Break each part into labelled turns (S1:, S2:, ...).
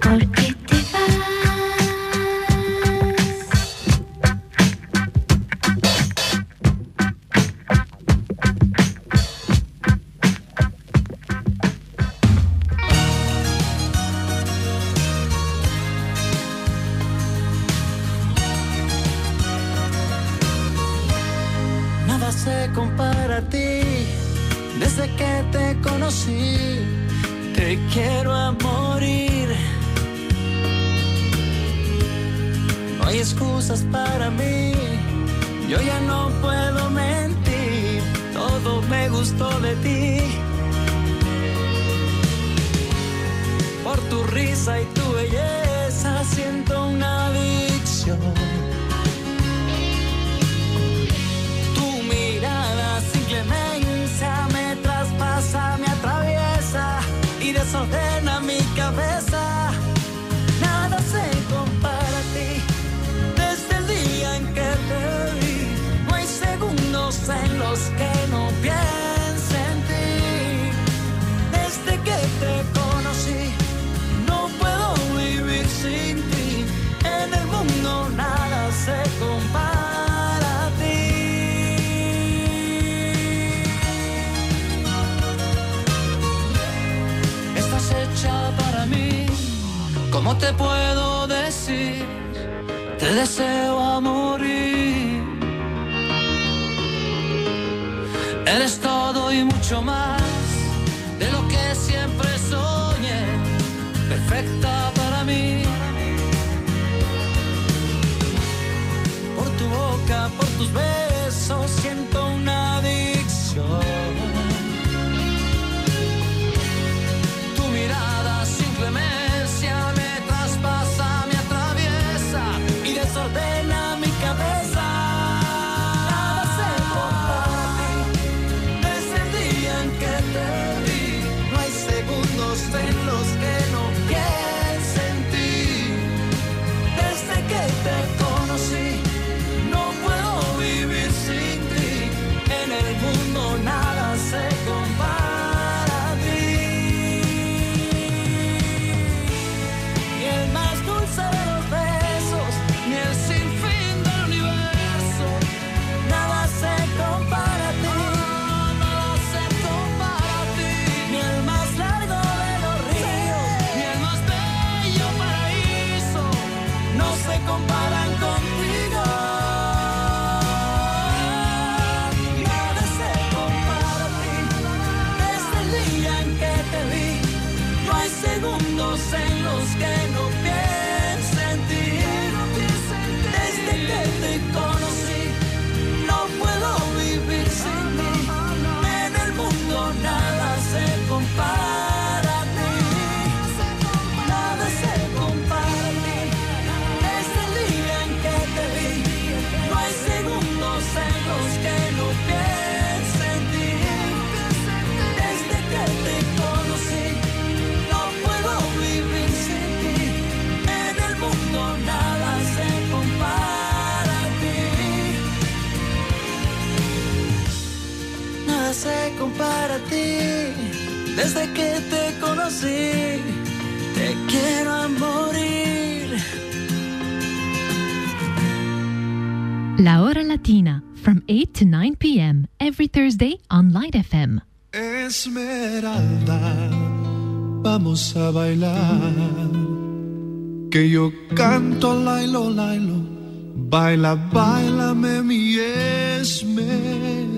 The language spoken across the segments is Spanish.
S1: porque te vas. así, te quiero a morir.
S2: La hora latina, from 8 to 9 p.m. every Thursday on Light FM.
S3: Esmeralda, vamos a bailar. Que yo canto lailo, lailo. Baila, bailame mi esmeralda.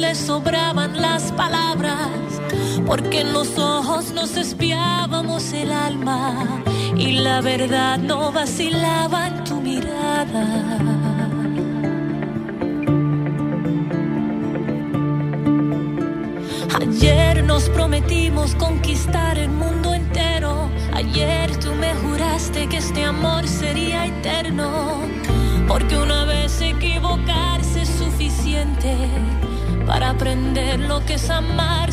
S4: le sobraban las palabras, porque en los ojos nos espiábamos el alma y la verdad no vacilaba en tu mirada. Ayer nos prometimos conquistar el mundo entero. Ayer tú me juraste que este amor sería eterno. Porque una vez equivocarse es suficiente para aprender lo que es amar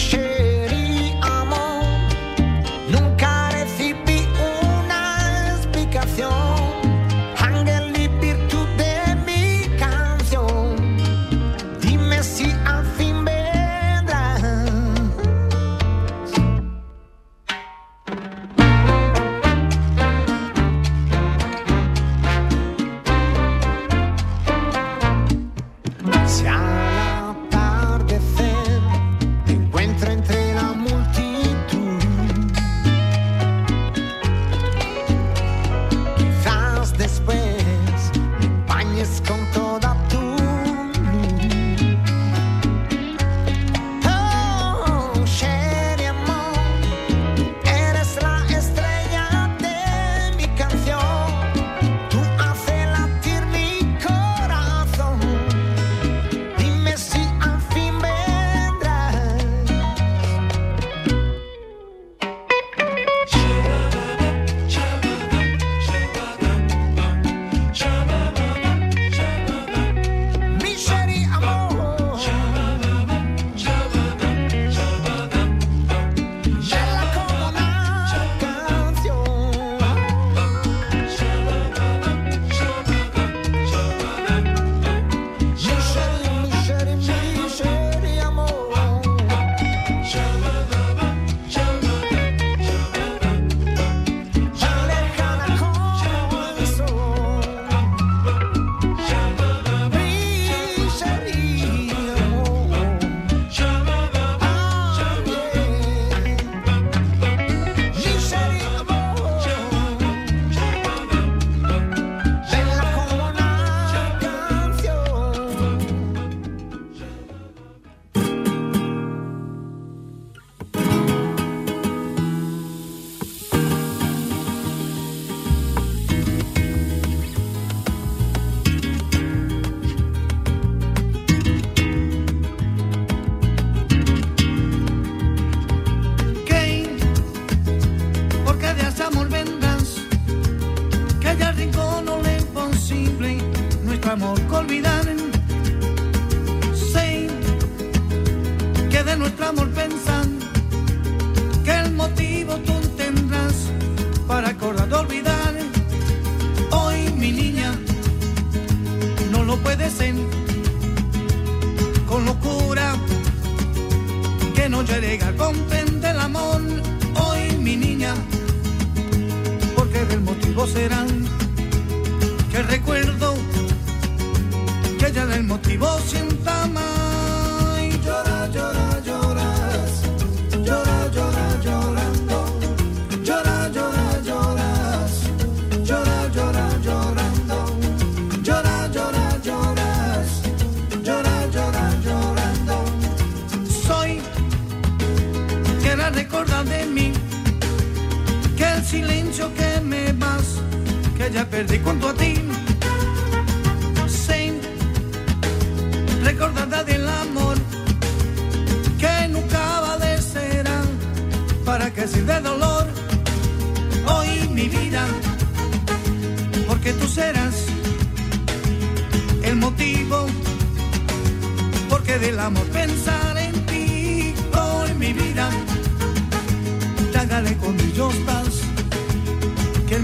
S5: She.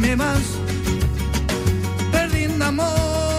S5: Te
S6: vas
S5: perdiendo amor.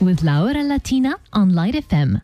S7: With Laura Latina on Light FM.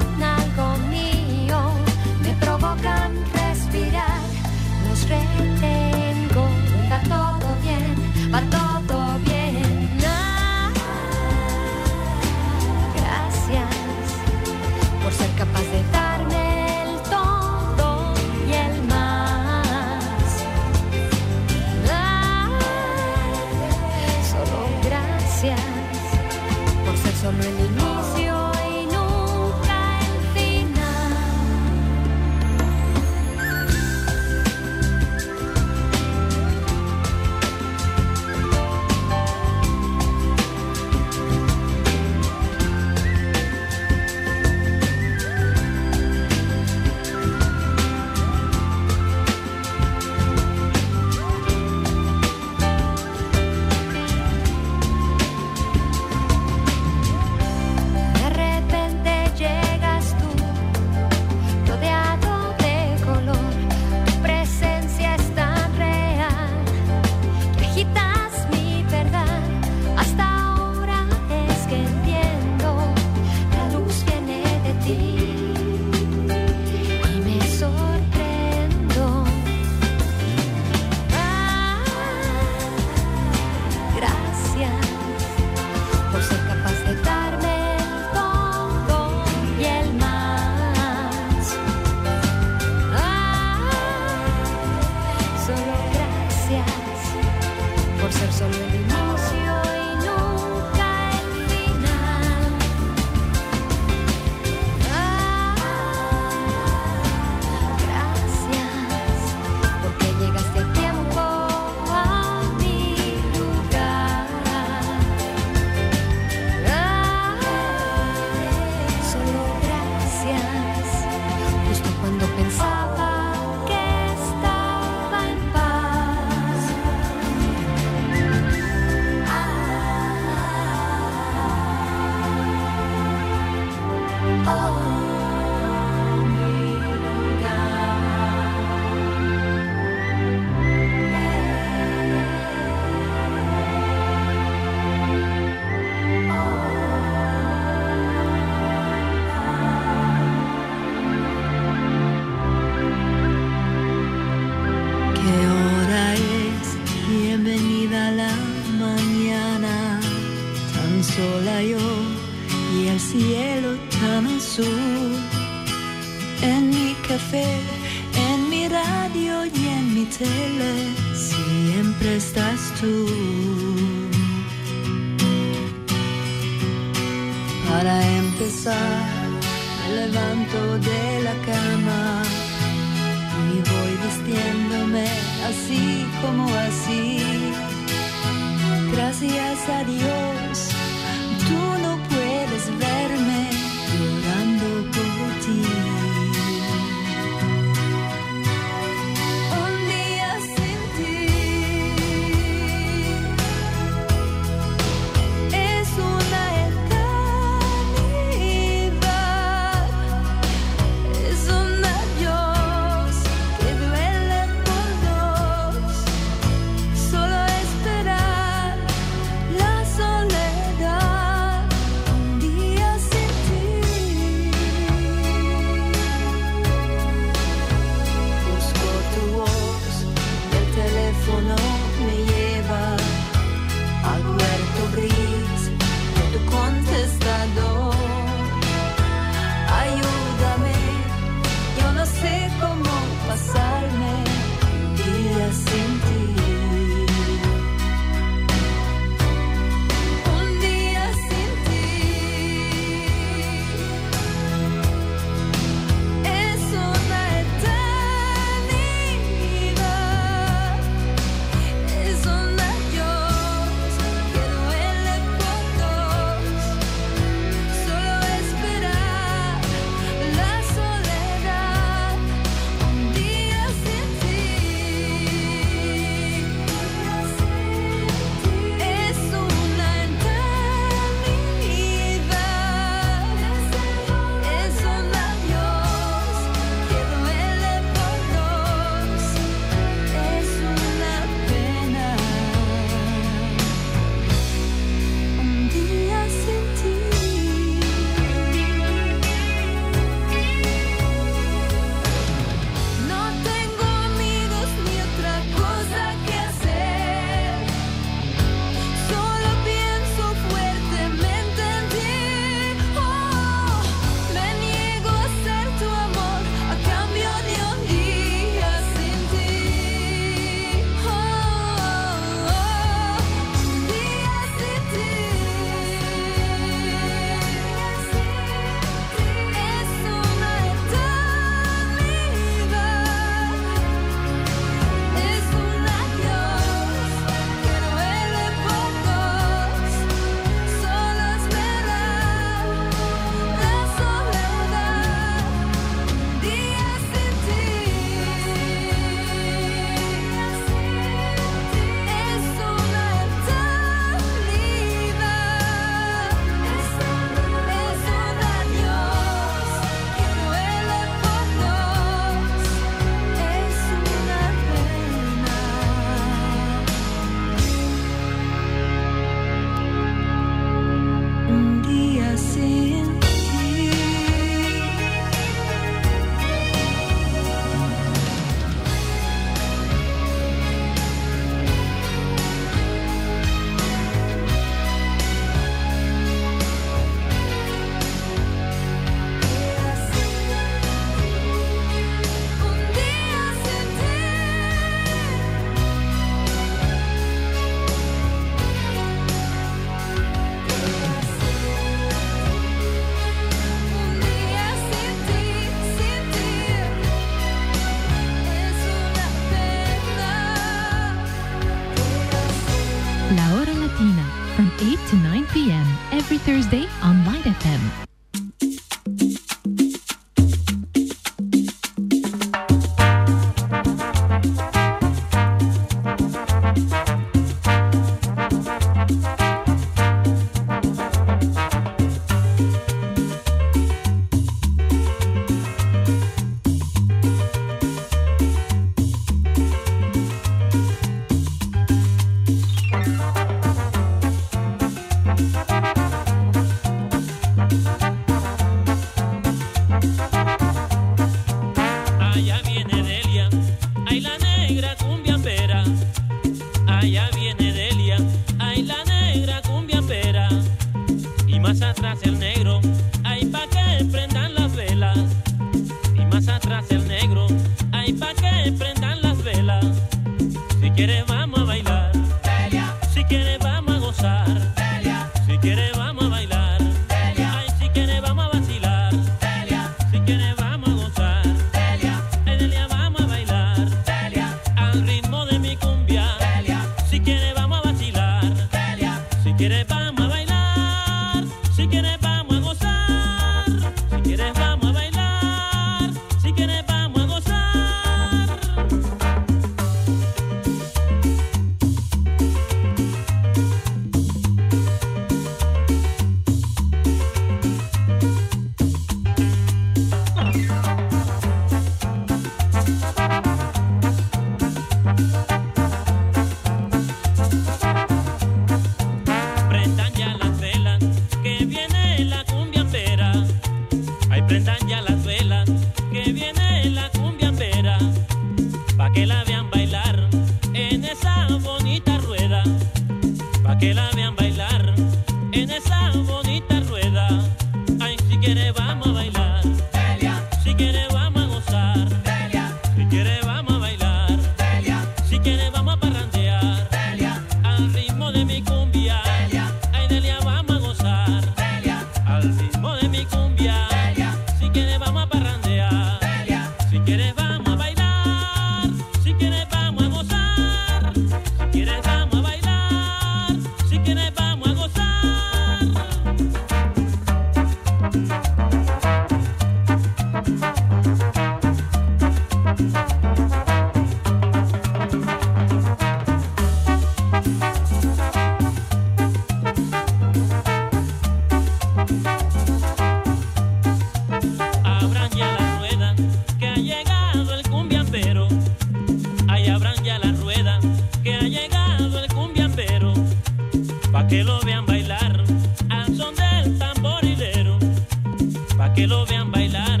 S4: Bailar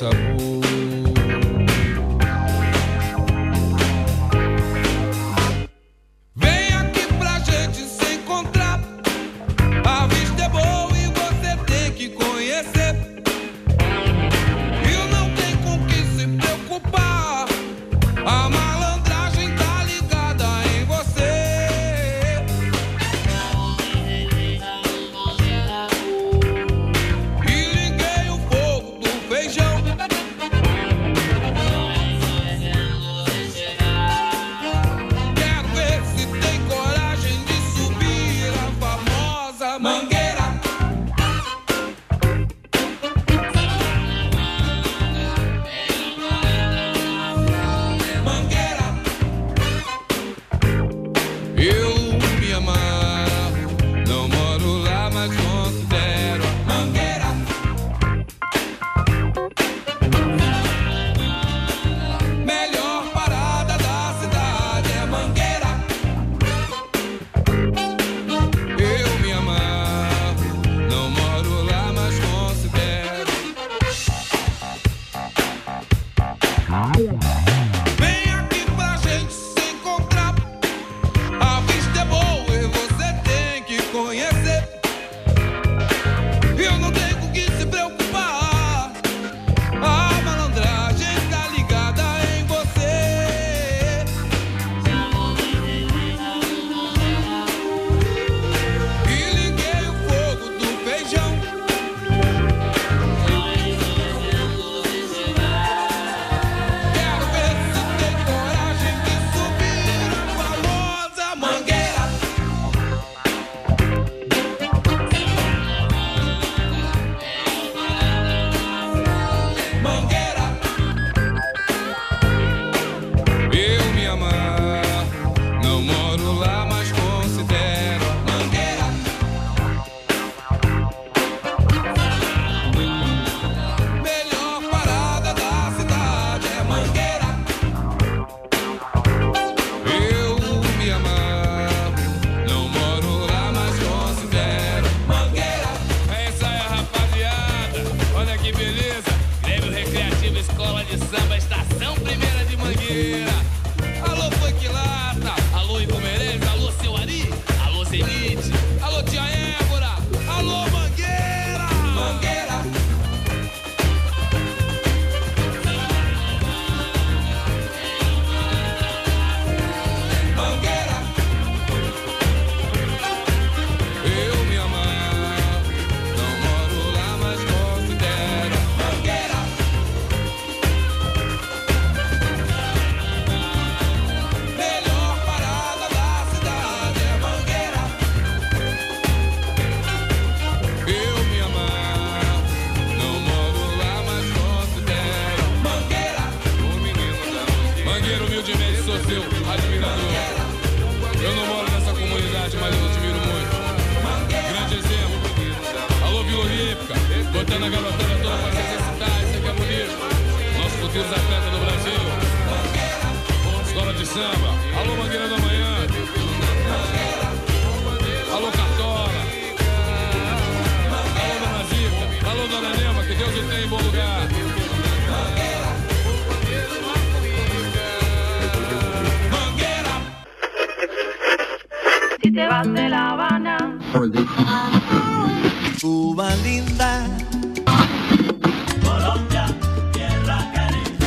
S8: sabor.
S9: te vas de La Habana.
S3: Cuba linda.
S10: Colombia, tierra caliente.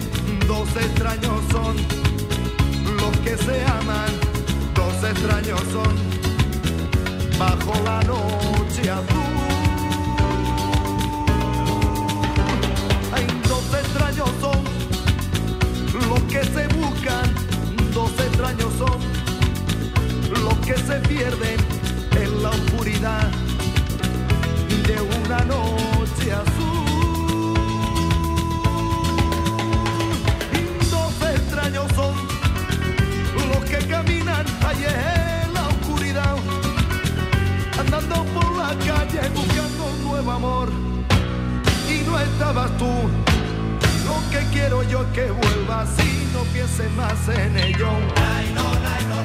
S3: Dos extraños son los que se aman, dos extraños son bajo la noche azul.
S1: Hay dos extraños son los que se buscan, dos extraños son los que se pierden en la oscuridad de una noche azul. callejé la oscuridad, andando por la calle buscando un nuevo amor. Y no estabas tú, lo que quiero yo es que vuelvas y no pienses más en ello. No, no,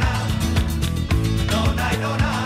S1: no, no.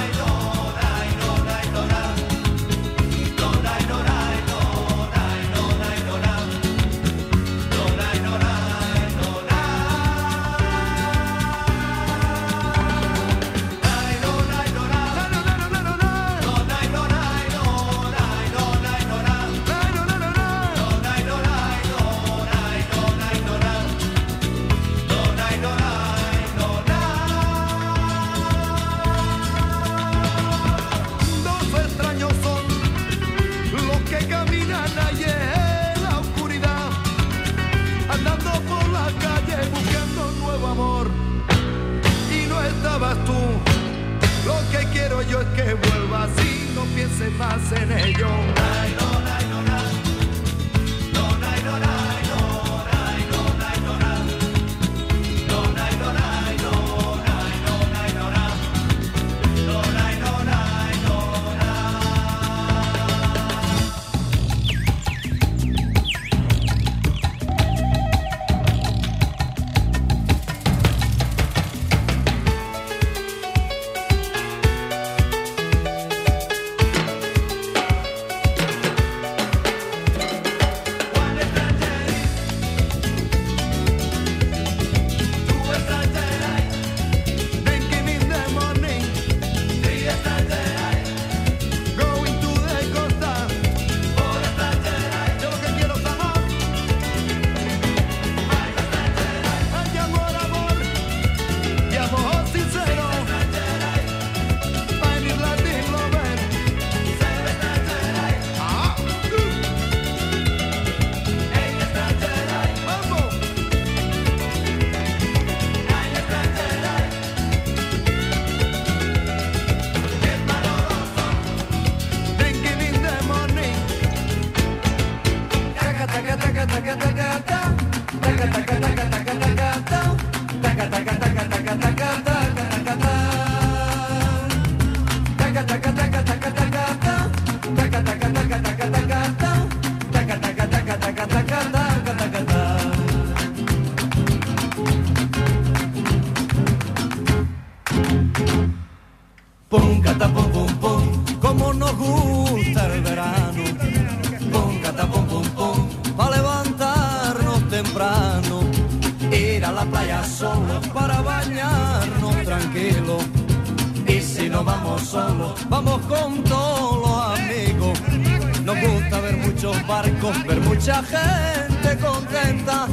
S1: gente contenta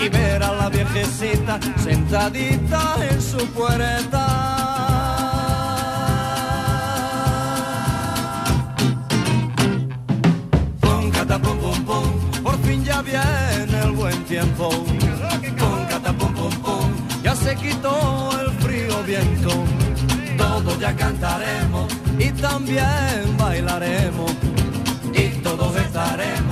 S1: y ver a la viejecita sentadita en su puerta. Pum, catapum, pum, pum, por fin ya viene el buen tiempo. Pum, catapum, pum, pum, ya se quitó el frío viento. Todos ya cantaremos y también bailaremos y todos estaremos